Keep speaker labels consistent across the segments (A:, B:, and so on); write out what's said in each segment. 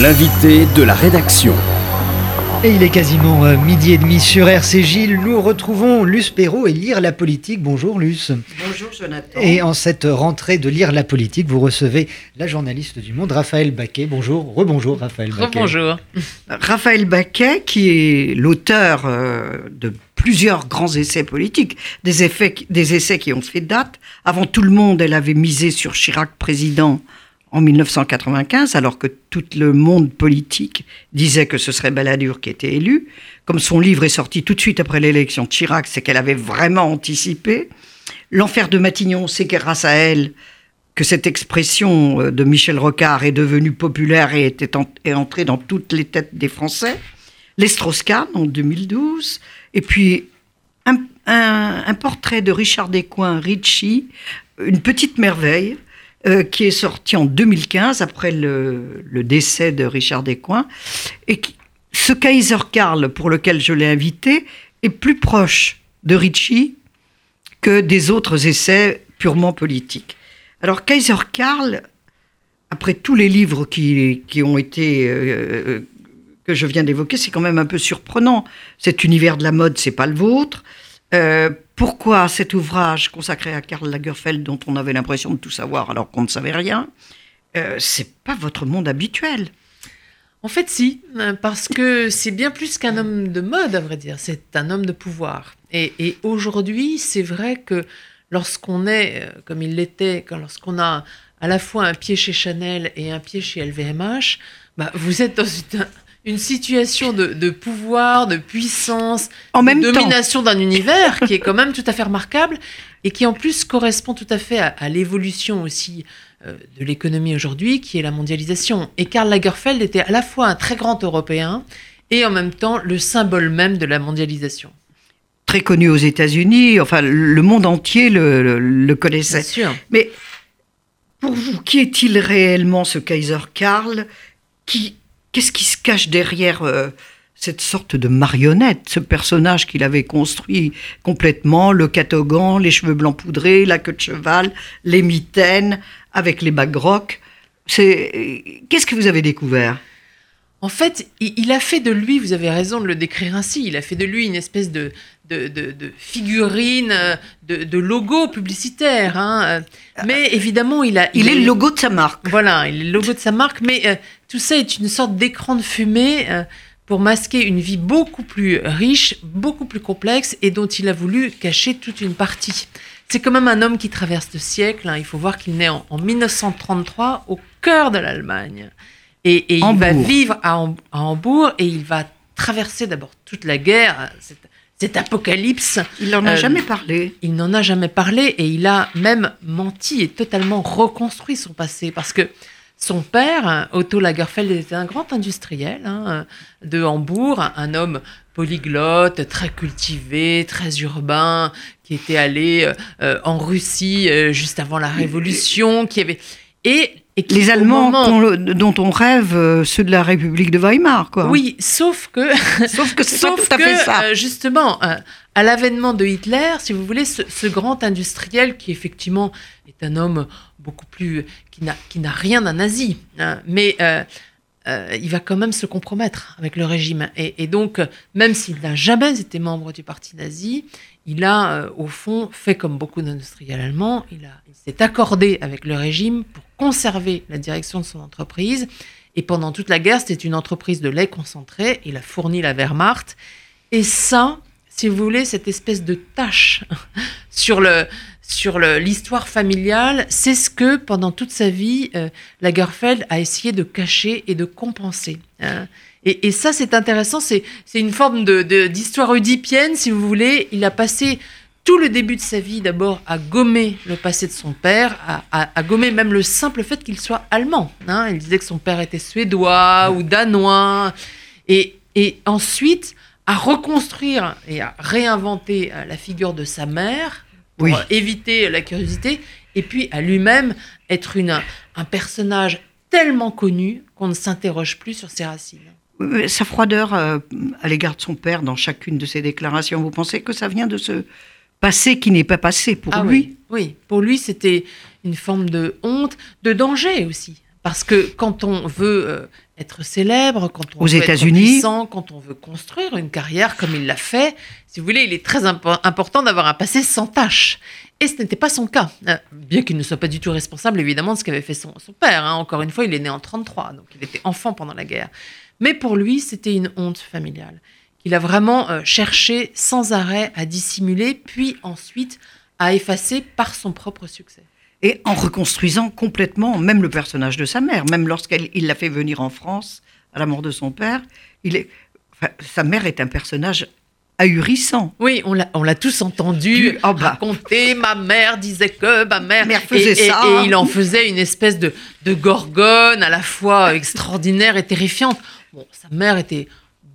A: L'invité de la rédaction.
B: Et il est quasiment euh, midi et demi sur RC Gilles. Nous retrouvons Luce Perrault et Lire la politique. Bonjour Luce.
C: Bonjour Jonathan.
B: Et en cette rentrée de Lire la politique, vous recevez la journaliste du Monde, Raphaël Baquet. Bonjour, rebonjour Raphaël Baquet.
D: Rebonjour.
C: Raphaël Baquet, qui est l'auteur euh, de plusieurs grands essais politiques, des, effets, des essais qui ont fait date. Avant tout le monde, elle avait misé sur Chirac président en 1995, alors que tout le monde politique disait que ce serait Balladur qui était élu. Comme son livre est sorti tout de suite après l'élection de Chirac, c'est qu'elle avait vraiment anticipé. L'enfer de Matignon, c'est grâce à elle que cette expression euh, de Michel Rocard est devenue populaire et était est entrée dans toutes les têtes des Français. L'Estroscan en 2012, et puis un, un portrait de Richard Descoings, Ricci, une petite merveille, euh, qui est sorti en 2015 après le, décès de Richard Descoings. Et ce Kaiser Karl pour lequel je l'ai invité est plus proche de Ritchie que des autres essais purement politiques. Alors Kaiser Karl, après tous les livres qui, ont été euh, que je viens d'évoquer, c'est quand même un peu surprenant. Cet univers de la mode, c'est pas le vôtre. Euh, pourquoi cet ouvrage consacré à Karl Lagerfeld, dont on avait l'impression de tout savoir alors qu'on ne savait rien, euh, c'est pas votre monde habituel?
D: En fait, si, parce que c'est bien plus qu'un homme de mode, à vrai dire. C'est un homme de pouvoir. Et, aujourd'hui, c'est vrai que lorsqu'on est, euh, comme il l'était, lorsqu'on a à la fois un pied chez Chanel et un pied chez LVMH, bah, vous êtes dans une, une situation de, pouvoir, de puissance,
C: en
D: de domination d'un univers qui est quand même tout à fait remarquable et qui en plus correspond tout à fait à, l'évolution aussi euh, de l'économie aujourd'hui, qui est la mondialisation. Et Karl Lagerfeld était à la fois un très grand Européen et en même temps le symbole même de la mondialisation.
C: Très connu aux États-Unis, enfin le monde entier le, le connaissait.
D: Bien sûr.
C: Mais pour vous, qui est-il réellement ce Kaiser Karl qui Qu'est-ce qui se cache derrière euh, cette sorte de marionnette, ce personnage qu'il avait construit complètement, le catogan, les cheveux blancs poudrés, la queue de cheval, les mitaines, avec les bagues rock? Qu'est-ce que vous avez découvert?
D: En fait, il a fait de lui, vous avez raison de le décrire ainsi, il a fait de lui une espèce de, de, figurine, de, logo publicitaire. Hein. Mais évidemment, il a...
C: Il, est le logo de sa marque.
D: Voilà, il est le logo de sa marque, mais euh, tout ça est une sorte d'écran de fumée euh, pour masquer une vie beaucoup plus riche, beaucoup plus complexe, et dont il a voulu cacher toute une partie. C'est quand même un homme qui traverse le siècle. Hein. Il faut voir qu'il naît en, en 1933 au cœur de l'Allemagne. Et, il va vivre à, Hambourg et il va traverser d'abord toute la guerre, cette, apocalypse.
C: Il n'en a euh, jamais parlé.
D: Il n'en a jamais parlé et il a même menti et totalement reconstruit son passé parce que son père, Otto Lagerfeld, était un grand industriel hein, de Hambourg, un homme polyglotte, très cultivé, très urbain, qui était allé euh, en Russie euh, juste avant la Révolution, qui avait et
C: les Allemands dont on rêve, euh, ceux de la République de Weimar, quoi.
D: Oui, sauf que,
C: sauf que c'est pas tout à fait ça.
D: Euh, justement, euh, à l'avènement de Hitler, si vous voulez, ce, grand industriel qui effectivement est un homme beaucoup plus qui n'a qui n'a rien d'un nazi, hein, mais il va quand même se compromettre avec le régime. Et, donc, même s'il n'a jamais été membre du parti nazi, il a, au fond, fait comme beaucoup d'industriels allemands, il, il s'est accordé avec le régime pour conserver la direction de son entreprise. Et pendant toute la guerre, c'était une entreprise de lait concentré. Il a fourni la Wehrmacht. Et ça, si vous voulez, cette espèce de tâche sur le sur l'histoire familiale, c'est ce que pendant toute sa vie, euh, Lagerfeld a essayé de cacher et de compenser. Hein. Et, ça, c'est intéressant. C'est une forme d'histoire de, oedipienne, si vous voulez. Il a passé tout le début de sa vie d'abord à gommer le passé de son père, à, gommer même le simple fait qu'il soit allemand. Hein. Il disait que son père était suédois ou danois. Et, ensuite à reconstruire et à réinventer euh, la figure de sa mère pour éviter la curiosité. Et puis à lui-même être une, un personnage tellement connu qu'on ne s'interroge plus sur ses racines.
C: Sa froideur euh, à l'égard de son père dans chacune de ses déclarations, vous pensez que ça vient de ce, passé qui n'est pas passé pour
D: ah
C: lui?
D: Oui, pour lui, c'était une forme de honte, de danger aussi. Parce que quand on veut euh, être célèbre, quand on
C: Aux
D: veut être puissant, quand on veut construire une carrière comme il l'a fait, si vous voulez, il est très impo- important d'avoir un passé sans tâche. Et ce n'était pas son cas. Euh, bien qu'il ne soit pas du tout responsable, évidemment, de ce qu'avait fait son, son père. hein. Encore une fois, il est né en 33, donc il était enfant pendant la guerre. Mais pour lui, c'était une honte familiale qu'il a vraiment euh, cherché sans arrêt à dissimuler, puis ensuite à effacer par son propre succès.
C: Et en reconstruisant complètement même le personnage de sa mère, même lorsqu'il l'a fait venir en France à la mort de son père, il est, enfin, sa mère est un personnage ahurissant.
D: Oui, on l'a, on l'a tous entendu
C: Du- oh bah.
D: raconter. Ma mère disait que ma mère,
C: Mère faisait
D: et,
C: ça.
D: et il en faisait une espèce de, de gorgone à la fois extraordinaire et terrifiante. Bon, sa mère était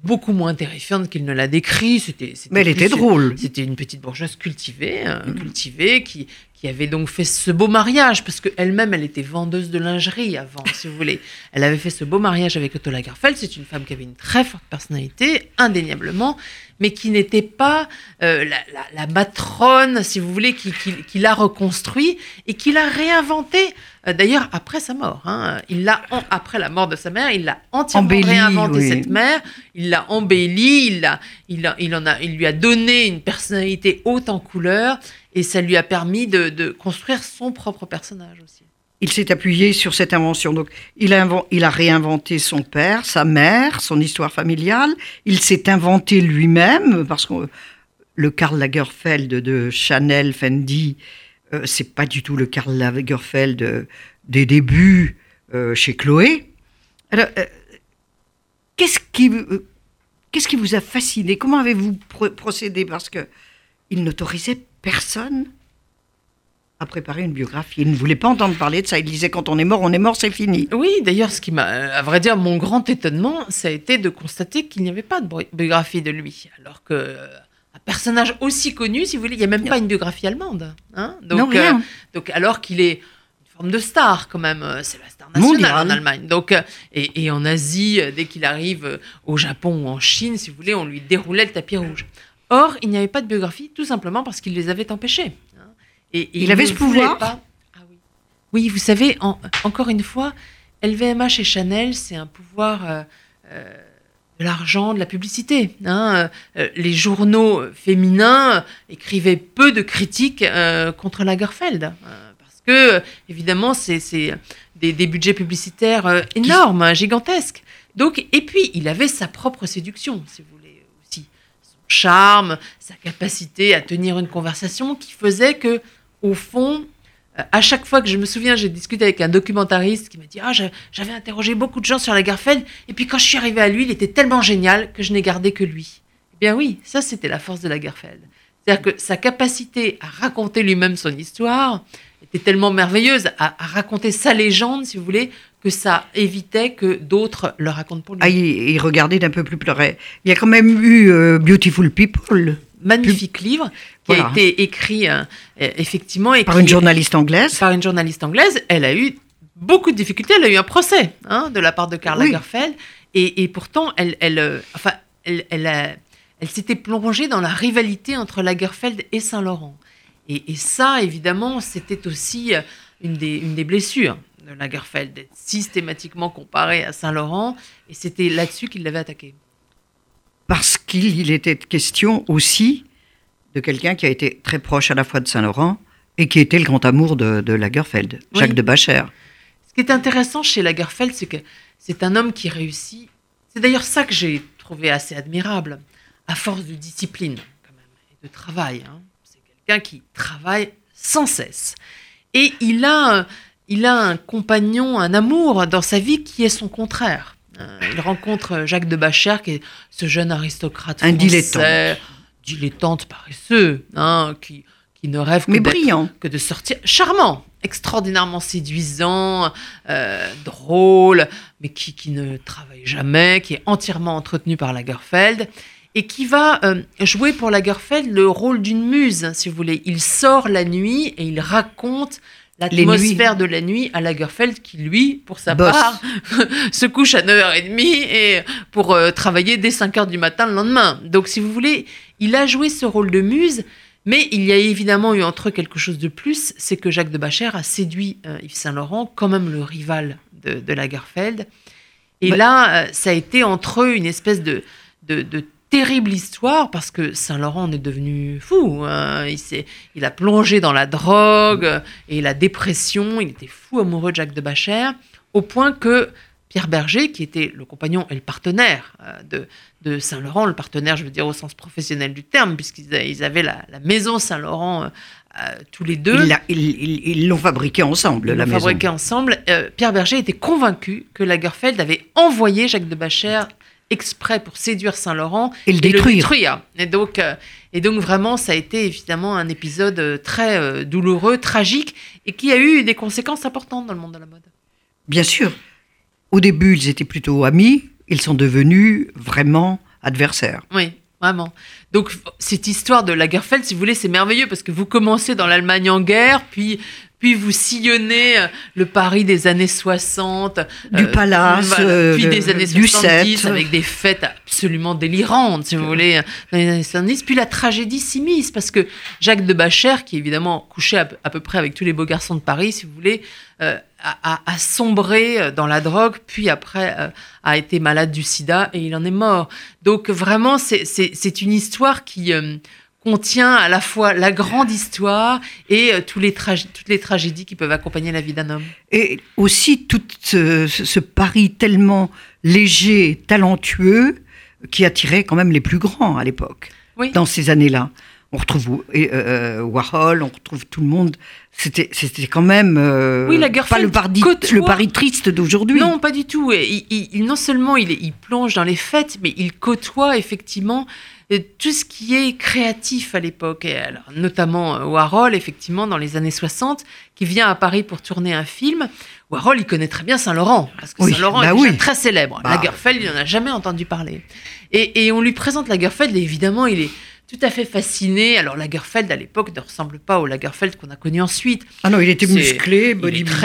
D: beaucoup moins terrifiante qu'il ne l'a décrit. C'était,
C: Mais elle était drôle.
D: C'était une petite bourgeoise cultivée, euh, cultivée qui, qui avait donc fait ce beau mariage, parce qu'elle-même, elle était vendeuse de lingerie avant, si vous voulez. Elle avait fait ce beau mariage avec Otto Lagerfeld. C'est une femme qui avait une très forte personnalité, indéniablement, mais qui n'était pas euh, la, la- la matrone, si vous voulez, qui, qui- qui l'a reconstruit et qui l'a réinventé. euh, D'ailleurs, après sa mort, hein. il l'a après la mort de sa mère, il l'a entièrement
C: Embellie,
D: réinventé
C: oui.
D: cette mère. Il l'a embellie, il il, a- il en a, il lui a donné une personnalité haute en couleur et ça lui a permis de, construire son propre personnage aussi.
C: Il s'est appuyé sur cette invention. Donc, il a, il a réinventé son père, sa mère, son histoire familiale. Il s'est inventé lui-même parce que le Karl Lagerfeld de Chanel, Fendi, euh, c'est pas du tout le Karl Lagerfeld euh, des débuts euh, chez Chloé. Alors, euh, qu'est-ce qui, euh, qu'est-ce qui vous a fasciné? Comment avez-vous pro- procédé? Parce que il n'autorisait personne à préparer une biographie. Il ne voulait pas entendre parler de ça. Il disait quand on est mort, on est mort, c'est fini.
D: Oui, d'ailleurs, ce qui m'a, à vrai dire, mon grand étonnement, ça a été de constater qu'il n'y avait pas de biographie de lui, alors que euh, un personnage aussi connu, si vous voulez, il n'y a même pas une biographie allemande. Hein donc,
C: Non, rien.
D: donc, alors qu'il est une forme de star quand même, euh, c'est la star nationale
C: Mondial.
D: en Allemagne. Donc, euh, et, et en Asie, euh, dès qu'il arrive euh, au Japon ou en Chine, si vous voulez, on lui déroulait le tapis rouge. Or, il n'y avait pas de biographie, tout simplement parce qu'il les avait empêchés. Et, et
C: Il avait ce pouvoir
D: pas- Ah oui. Oui, vous savez, en- encore une fois, LVMH et Chanel, c'est un pouvoir euh, euh, de l'argent, de la publicité. hein. Euh, les journaux féminins écrivaient peu de critiques contre Lagerfeld. hein, parce que, évidemment, c'est des, des budgets publicitaires énormes, hein, gigantesques. Donc, et puis, il avait sa propre séduction, si vous charme, sa capacité à tenir une conversation qui faisait que, au fond, euh, à chaque fois que je me souviens, j'ai discuté avec un documentariste qui m'a dit Ah, j'a- j'avais interrogé beaucoup de gens sur Lagerfeld, et puis quand je suis arrivé à lui, il était tellement génial que je n'ai gardé que lui. Eh bien oui, ça c'était la force de Lagerfeld. C'est-à-dire que sa capacité à raconter lui-même son histoire était tellement merveilleuse, à, à raconter sa légende, si vous voulez, que ça évitait que d'autres le racontent pour lui.
C: Ah, il, il regardait d'un peu plus près. Il y a quand même eu euh, Beautiful People
D: Magnifique livre qui
C: Voilà.
D: a été écrit euh, euh, effectivement
C: par une journaliste anglaise.
D: par une journaliste anglaise. Elle a eu beaucoup de difficultés. Elle a eu un procès hein, de la part de Karl
C: Oui.
D: Lagerfeld. Et, et pourtant, elle, elle, euh, enfin, elle, elle, a- elle s'était plongée dans la rivalité entre Lagerfeld et Saint-Laurent. Et, et ça, évidemment, c'était aussi une des, une des blessures de Lagerfeld, d'être systématiquement comparé à Saint-Laurent. Et c'était là-dessus qu'il l'avait attaqué.
C: Parce qu'il il était question aussi de quelqu'un qui a été très proche à la fois de Saint-Laurent et qui était le grand amour de, de Lagerfeld,
D: Oui.
C: Jacques de Bacher.
D: Ce qui est intéressant chez Lagerfeld, c'est que c'est un homme qui réussit. C'est d'ailleurs ça que j'ai trouvé assez admirable, à force de discipline quand même, et de travail. hein. C'est quelqu'un qui travaille sans cesse. Et il a, il a un compagnon, un amour dans sa vie qui est son contraire. Euh, Il rencontre Jacques de Bacher, qui est ce jeune aristocrate
C: Un
D: français,
C: dilettante.
D: dilettante paresseux, hein, qui, qui ne rêve que
C: Mais
D: d'être
C: brillant.
D: que de sortir. Charmant, extraordinairement séduisant, euh, drôle, mais qui, qui ne travaille jamais, qui est entièrement entretenu par Lagerfeld et qui va euh, jouer pour Lagerfeld le rôle d'une muse, si vous voulez. Il sort la nuit et il raconte l'atmosphère de la nuit à Lagerfeld qui, lui, pour sa part, se couche à 9h30 et pour euh, travailler dès 5h du matin le lendemain. Donc, si vous voulez, il a joué ce rôle de muse, Mais il y a évidemment eu entre eux quelque chose de plus, c'est que Jacques de Bacher a séduit euh, Yves Saint-Laurent, quand même le rival de, de Lagerfeld. Et
C: Bah-
D: là, euh, ça a été entre eux une espèce de, de, de terrible histoire parce que Saint-Laurent en est devenu fou. hein. Il, il a plongé dans la drogue et la dépression. Il était fou amoureux de Jacques de Bacher, au point que Pierre Berger, qui était le compagnon et le partenaire euh, de, de Saint-Laurent, le partenaire, je veux dire au sens professionnel du terme, puisqu'ils avaient la, la maison Saint-Laurent euh, tous les deux.
C: Ils l'ont fabriqué ensemble,
D: Ils
C: la
D: l'ont
C: maison.
D: fabriqué ensemble. Euh, Pierre Berger était convaincu que Lagerfeld avait envoyé Jacques de Bacher exprès pour séduire Saint-Laurent
C: Et le détruire.
D: Et donc, euh, et donc vraiment, ça a été évidemment un épisode euh, très euh, douloureux, tragique, et qui a eu des conséquences importantes dans le monde de la mode.
C: Bien sûr. Au début, ils étaient plutôt amis. Ils sont devenus vraiment adversaires.
D: Oui, vraiment. Donc cette histoire de Lagerfeld, si vous voulez, c'est merveilleux parce que vous commencez dans l'Allemagne en guerre, puis puis vous sillonnez euh, le Paris des années 60,
C: Du Palace, euh,
D: puis
C: de-
D: des années
C: du
D: 70
C: Sept.
D: avec des fêtes absolument délirantes, si vous voulez, dans les années 70, puis la tragédie s'immisce parce que Jacques de Bacher, qui évidemment couchait à, peu- à peu près avec tous les beaux garçons de Paris, si vous voulez, euh, a, a- a sombré euh, dans la drogue, puis après euh, a été malade du sida et il en est mort. Donc vraiment, c'est- une histoire qui euh, contient à la fois la grande histoire et euh, tous les toutes les tragédies qui peuvent accompagner la vie d'un homme.
C: Et aussi tout ce, ce- Paris tellement léger, talentueux, qui attirait quand même les plus grands à l'époque,
D: Oui.
C: dans ces années-là. On retrouve et, euh, Warhol, on retrouve tout le monde. C'était, c'était quand même euh,
D: Oui, Lagerfeld
C: pas le Paris,
D: côtoie-
C: le Paris triste d'aujourd'hui.
D: Non, pas du tout. Il- il- non seulement il, il plonge dans les fêtes, mais il côtoie effectivement euh, tout ce qui est créatif à l'époque. Et alors, notamment euh, Warhol, effectivement, dans les années 60, qui vient à Paris pour tourner un film. Warhol, il connaît très bien Saint-Laurent, parce que
C: Oui,
D: Saint-Laurent
C: bah
D: est
C: oui.
D: très célèbre.
C: Bah.
D: Lagerfeld, il n'en a jamais entendu parler. Et, et on lui présente Lagerfeld, et évidemment, il est tout à fait fasciné. Alors, Lagerfeld, à l'époque, ne ressemble pas au Lagerfeld qu'on a connu ensuite.
C: Ah non, il était musclé,
D: Il est très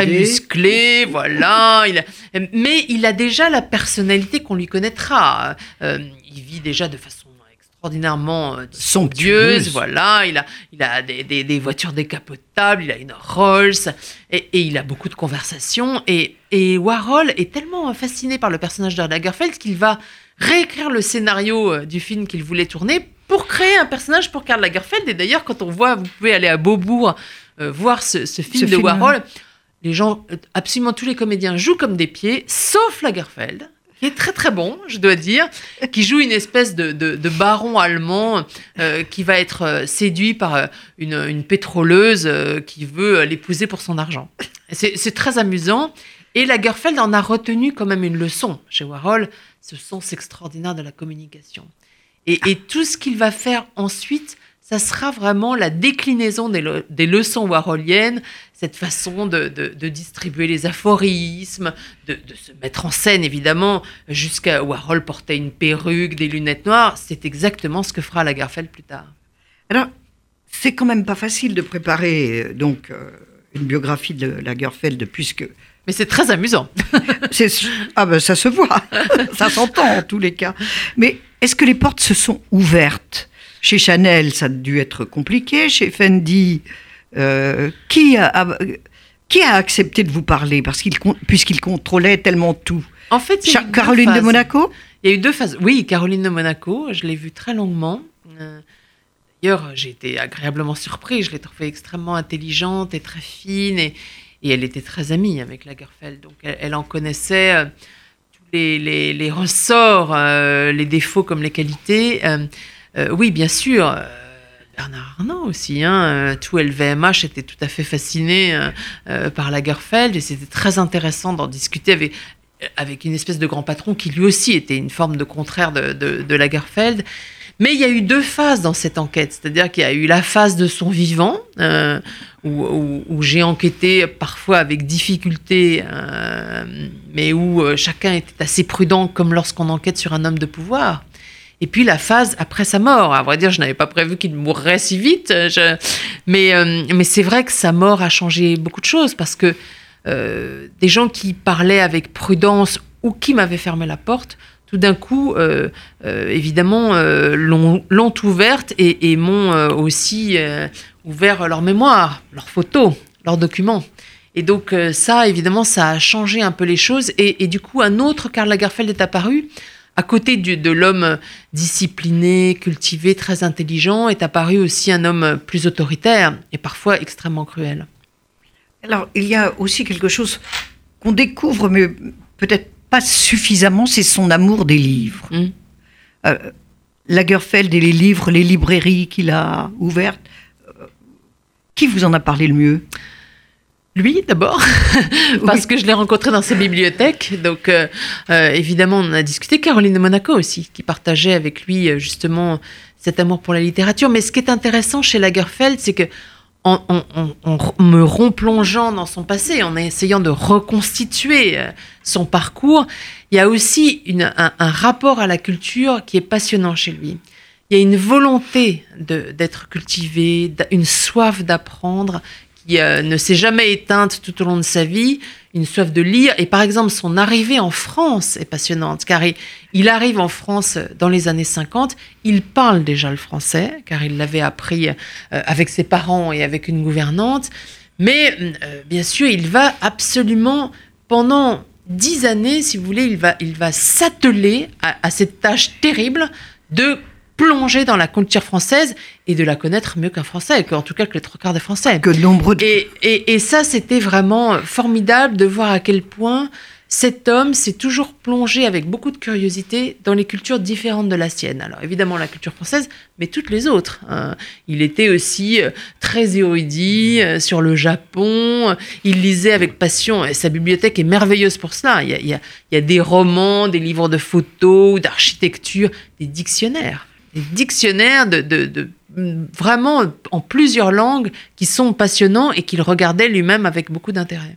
C: bodybuildé.
D: musclé, voilà. Il a- mais il a déjà la personnalité qu'on lui connaîtra. Euh, il vit déjà de façon extraordinairement euh,
C: Somptueuse.
D: voilà. Il a, il a des, des- des voitures décapotables, il a une Rolls, et, et il a beaucoup de conversations. Et, et Warhol est tellement fasciné par le personnage de Lagerfeld qu'il va réécrire le scénario euh, du film qu'il voulait tourner pour créer un personnage pour Karl Lagerfeld. Et d'ailleurs, quand on voit, vous pouvez aller à Beaubourg euh, voir ce, ce film
C: Ce
D: de
C: film,
D: Warhol, les gens, absolument tous les comédiens jouent comme des pieds, sauf Lagerfeld, qui est très très bon, je dois dire, qui joue une espèce de, de- baron allemand euh, qui va être euh, séduit par euh, une, une pétroleuse qui veut l'épouser pour son argent. C'est très amusant. Et Lagerfeld en a retenu quand même une leçon chez Warhol, ce sens extraordinaire de la communication. Et, et tout ce qu'il va faire ensuite, ça sera vraiment la déclinaison des, le- des leçons warholiennes, cette façon de, de- de distribuer les aphorismes, de, de se mettre en scène évidemment, jusqu'à Warhol portait une perruque, des lunettes noires. C'est exactement ce que fera Lagerfeld plus tard.
C: Alors, c'est quand même pas facile de préparer euh, donc euh, une biographie de Lagerfeld, puisque
D: Mais c'est très amusant.
C: ah ben ça se voit, ça s'entend en tous les cas. Mais est-ce que les portes se sont ouvertes? Chez Chanel, ça a dû être compliqué. Chez Fendi, euh, qui a, a- qui a accepté de vous parler? Parce qu'il puisqu'il contrôlait tellement tout
D: En fait,
C: Cha- Caroline de. Monaco?
D: Il y a eu deux phases. Oui, Caroline de Monaco, je l'ai vue très longuement. Euh, D'ailleurs, j'ai été agréablement surpris. Je l'ai trouvée extrêmement intelligente et très fine. Et, et elle était très amie avec Lagerfeld. Donc, elle, elle en connaissait euh, tous les, les- les ressorts, euh, les défauts comme les qualités. Euh, euh, oui, bien sûr. euh, Bernard Arnault aussi, hein, euh, tout LVMH était tout à fait fasciné par Lagerfeld et c'était très intéressant d'en discuter avec, avec une espèce de grand patron qui lui aussi était une forme de contraire de, de, Lagerfeld. Mais il y a eu deux phases dans cette enquête, c'est-à-dire qu'il y a eu la phase de son vivant, où, où- j'ai enquêté parfois avec difficulté, mais où chacun était assez prudent, comme lorsqu'on enquête sur un homme de pouvoir. Et puis la phase après sa mort. À vrai dire, je n'avais pas prévu qu'il mourrait si vite. Mais, euh, mais c'est vrai que sa mort a changé beaucoup de choses parce que euh, des gens qui parlaient avec prudence ou qui m'avaient fermé la porte, tout d'un coup, euh, euh, évidemment, euh, l'ont ouverte et, m'ont euh, aussi euh, ouvert leur mémoire, leurs photos, leurs documents. Et donc euh, ça, évidemment, ça a changé un peu les choses. Et du coup, un autre Karl Lagerfeld est apparu. À côté du- de l'homme discipliné, cultivé, très intelligent, est apparu aussi un homme plus autoritaire et parfois extrêmement cruel.
C: Alors, il y a aussi quelque chose qu'on découvre, mais peut-être pas suffisamment, c'est son amour des livres.
D: Mm.
C: Euh, Lagerfeld et les livres, les librairies qu'il a ouvertes, euh, qui vous en a parlé le mieux?
D: Lui, d'abord, parce que je l'ai rencontré dans sa bibliothèque. Donc, euh, euh, évidemment, on en a discuté. Caroline de Monaco aussi, qui partageait avec lui, euh, justement, cet amour pour la littérature. Mais ce qui est intéressant chez Lagerfeld, c'est que en, en- en- me replongeant dans son passé, en essayant de reconstituer son parcours, il y a aussi une- un, un rapport à la culture qui est passionnant chez lui. Il y a une volonté d'être cultivé, une soif d'apprendre qui euh, ne s'est jamais éteinte tout au long de sa vie, une soif de lire. Et par exemple, son arrivée en France est passionnante, car il, arrive en France dans les années 50, il parle déjà le français, car il l'avait appris euh, avec ses parents et avec une gouvernante. Mais euh, bien sûr, il va absolument, pendant dix années, si vous voulez, il va, il va s'atteler à cette tâche terrible de plonger dans la culture française et de la connaître mieux qu'un Français, qu'en tout cas que les trois quarts des Français.
C: Que nombreux de...
D: Et, et- et ça, c'était vraiment formidable de voir à quel point cet homme s'est toujours plongé avec beaucoup de curiosité dans les cultures différentes de la sienne. Alors évidemment la culture française, mais toutes les autres. hein. Il était aussi euh, très érudit euh, sur le Japon. Il lisait avec passion et sa bibliothèque est merveilleuse pour cela. Il y a, il y a- il y a des romans, des livres de photos, d'architecture, des dictionnaires. Des dictionnaires de, de- vraiment en plusieurs langues qui sont passionnants et qu'il regardait lui-même avec beaucoup d'intérêt.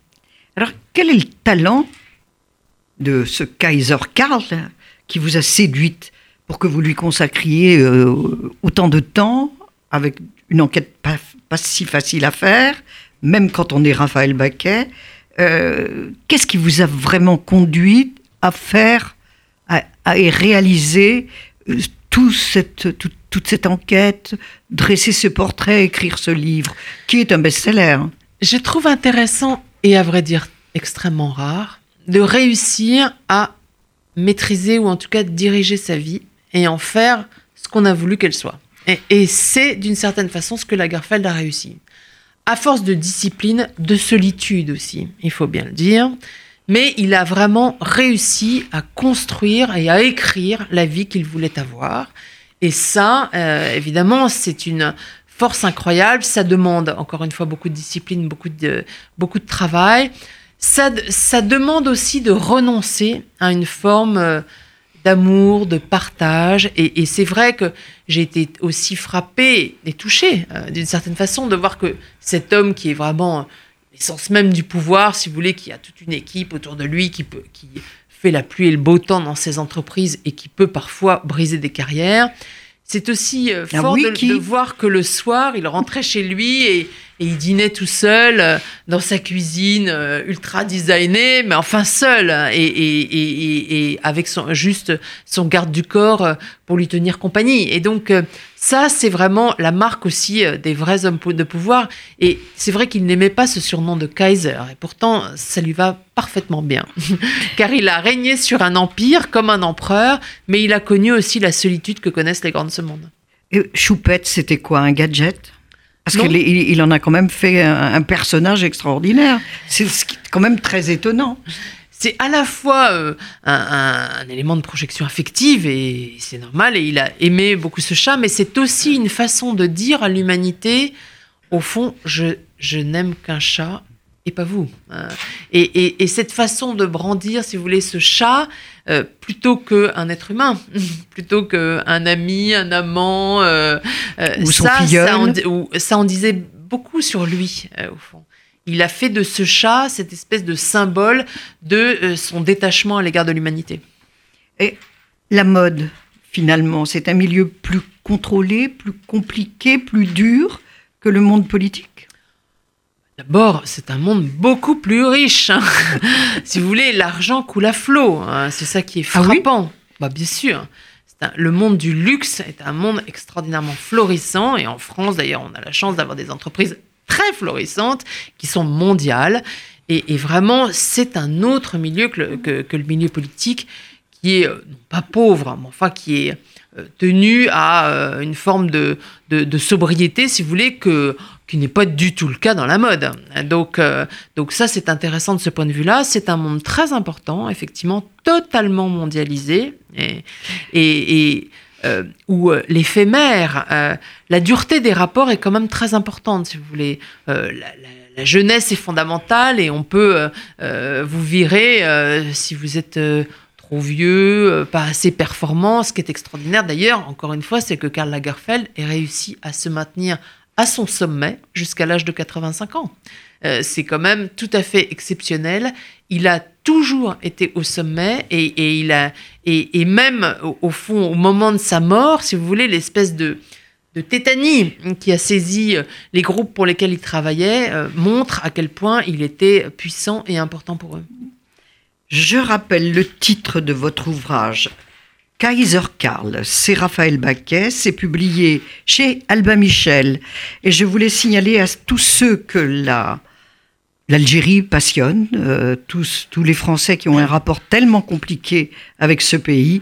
C: Alors, quel est le talent de ce Kaiser Karl qui vous a séduite pour que vous lui consacriez euh, autant de temps avec une enquête pas, pas si facile à faire, même quand on est Raphaël Baquet Euh, Qu'est-ce qui vous a vraiment conduit à faire à, à réaliser euh, toute cette enquête, dresser ce portrait, écrire ce livre, qui est un best-seller
D: Je trouve intéressant et à vrai dire extrêmement rare de réussir à maîtriser ou en tout cas diriger sa vie et en faire ce qu'on a voulu qu'elle soit. Et, et c'est d'une certaine façon ce que Lagerfeld a réussi. À force de discipline, de solitude aussi, il faut bien le dire, mais il a vraiment réussi à construire et à écrire la vie qu'il voulait avoir. Et ça, euh, évidemment, c'est une force incroyable. Ça demande, encore une fois, beaucoup de discipline, beaucoup de, beaucoup de travail. Ça, demande aussi de renoncer à une forme euh, d'amour, de partage. Et, c'est vrai que j'ai été aussi frappée et touchée, euh, d'une certaine façon, de voir que cet homme qui est vraiment l'essence même du pouvoir, si vous voulez, qui a toute une équipe autour de lui, qui, peut, qui fait la pluie et le beau temps dans ses entreprises et qui peut parfois briser des carrières. C'est aussi euh,
C: Ah
D: fort
C: oui,
D: de,
C: qui
D: de voir que le soir, il rentrait chez lui et, et il dînait tout seul euh, dans sa cuisine euh, ultra designée, mais enfin seul hein, et, et, et, avec son, juste son garde du corps euh, pour lui tenir compagnie. Et donc ça, c'est vraiment la marque aussi euh, des vrais hommes de pouvoir. Et c'est vrai qu'il n'aimait pas ce surnom de Kaiser, et pourtant ça lui va parfaitement bien, car il a régné sur un empire comme un empereur, mais il a connu aussi la solitude que connaissent les grands de ce monde.
C: Et Choupette, c'était quoi Un gadget? Parce qu'il il, en a quand même fait un, un personnage extraordinaire. C'est quand même très étonnant.
D: C'est à la fois euh, un, un- un élément de projection affective et c'est normal et il a aimé beaucoup ce chat, mais c'est aussi une façon de dire à l'humanité, au fond, je, je n'aime qu'un chat et pas vous. Euh, et, et- et cette façon de brandir, si vous voulez, ce chat, euh, plutôt qu'un être humain, plutôt qu'un ami, un amant, euh, euh,
C: Ou son
D: ça, ça en, di- ou- ça en disait beaucoup sur lui, au fond. Il a fait de ce chat cette espèce de symbole de euh, son détachement à l'égard de l'humanité.
C: Et la mode, finalement, c'est un milieu plus contrôlé, plus compliqué, plus dur que le monde politique?
D: D'abord, c'est un monde beaucoup plus riche. hein. si vous voulez, l'argent coule à flot. hein. C'est ça qui est
C: Ah oui?
D: frappant. Bah, bien sûr. le monde du luxe est un monde extraordinairement florissant. Et en France, d'ailleurs, on a la chance d'avoir des entreprises très florissantes qui sont mondiales. Et, vraiment, c'est un autre milieu que le, que, le, milieu politique qui est, euh, pas pauvre, mais enfin qui est euh, tenu à euh, une forme de, de, sobriété, si vous voulez, que, qui n'est pas du tout le cas dans la mode. Donc, donc ça, c'est intéressant de ce point de vue-là. C'est un monde très important, effectivement, totalement mondialisé, et, où l'éphémère, la dureté des rapports est quand même très importante, si vous voulez. la, la jeunesse est fondamentale et on peut euh, euh, vous virer euh, si vous êtes trop vieux, pas assez performant. Ce qui est extraordinaire d'ailleurs, encore une fois, c'est que Karl Lagerfeld ait réussi à se maintenir à son sommet jusqu'à l'âge de 85 ans. c'est quand même tout à fait exceptionnel. Il a toujours été au sommet et, il a et, même au, fond au moment de sa mort, si vous voulez, l'espèce de tétanie qui a saisi euh, les groupes pour lesquels il travaillait euh, montre à quel point il était puissant et important pour eux.
C: Je rappelle le titre de votre ouvrage. Kaiser Karl, c'est Raphaël Baquet, c'est publié chez Albin Michel. Et je voulais signaler à tous ceux que la, l'Algérie passionne, euh, tous, tous les Français qui ont un rapport tellement compliqué avec ce pays,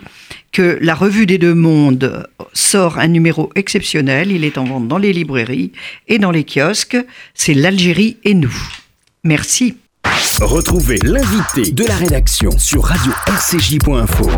C: que la revue des deux mondes sort un numéro exceptionnel. Il est en vente dans les librairies et dans les kiosques. C'est l'Algérie et nous. Merci.
A: Retrouvez l'invité de la rédaction sur radio-rcj.info.